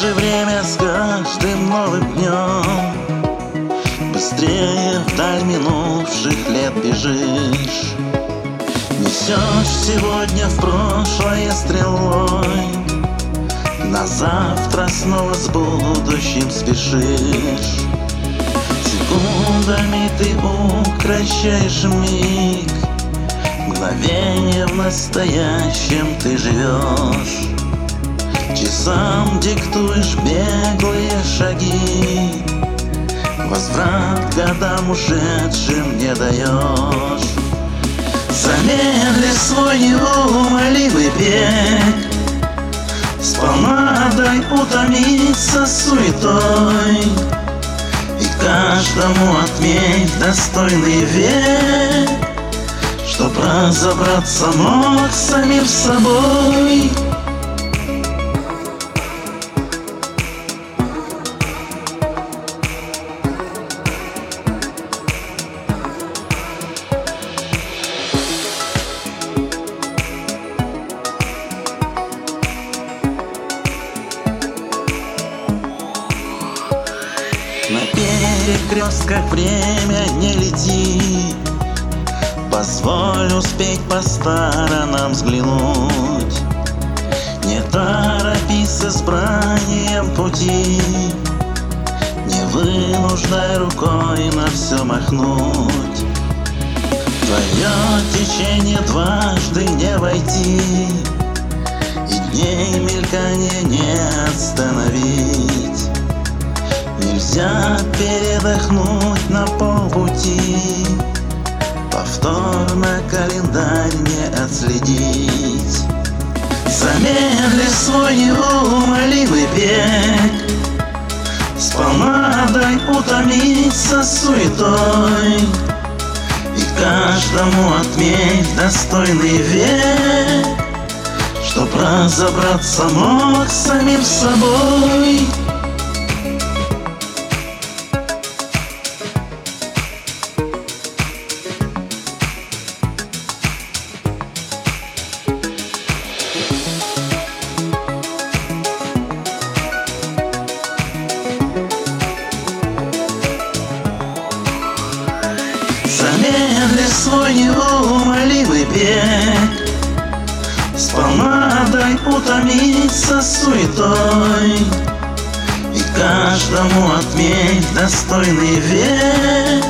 же время с каждым новым днем. Быстрее вдаль минувших лет бежишь. Несешь сегодня в прошлое стрелой. На завтра снова с будущим спешишь. Секундами ты укращаешь миг. Мгновение в настоящем ты живешь Часам диктуешь беглые шаги. Возврат годам ушедшим не даешь. Замедли свой неумолимый бег. С помадой утомиться суетой. И каждому отметь достойный век. Чтоб разобраться мог самим собой На перекрестках время не лети. Позволь успеть по сторонам взглянуть. Не торопись с избранием пути. Не вынуждай рукой на все махнуть. Твое течение дважды не войти Нельзя передохнуть на полпути. Повторно календарь не отследить. Замедли свой неумолимый бег. С помадой утомиться суетой. И каждому отметь достойный век. Чтоб разобраться мог самим собой свой неумолимый бег С помадой утомиться суетой. И каждому отметь достойный век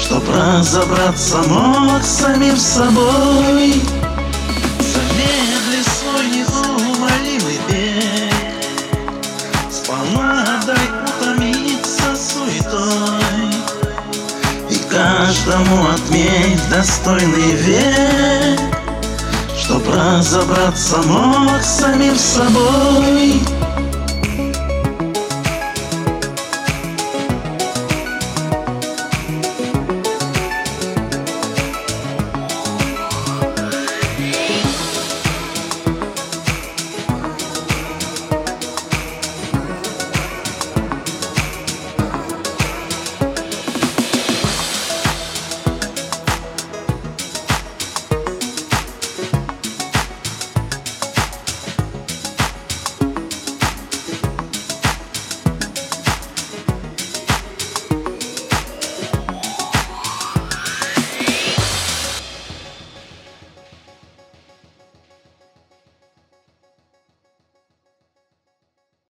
Чтоб разобраться мог самим собой каждому отметь достойный век Чтоб разобраться мог самим собой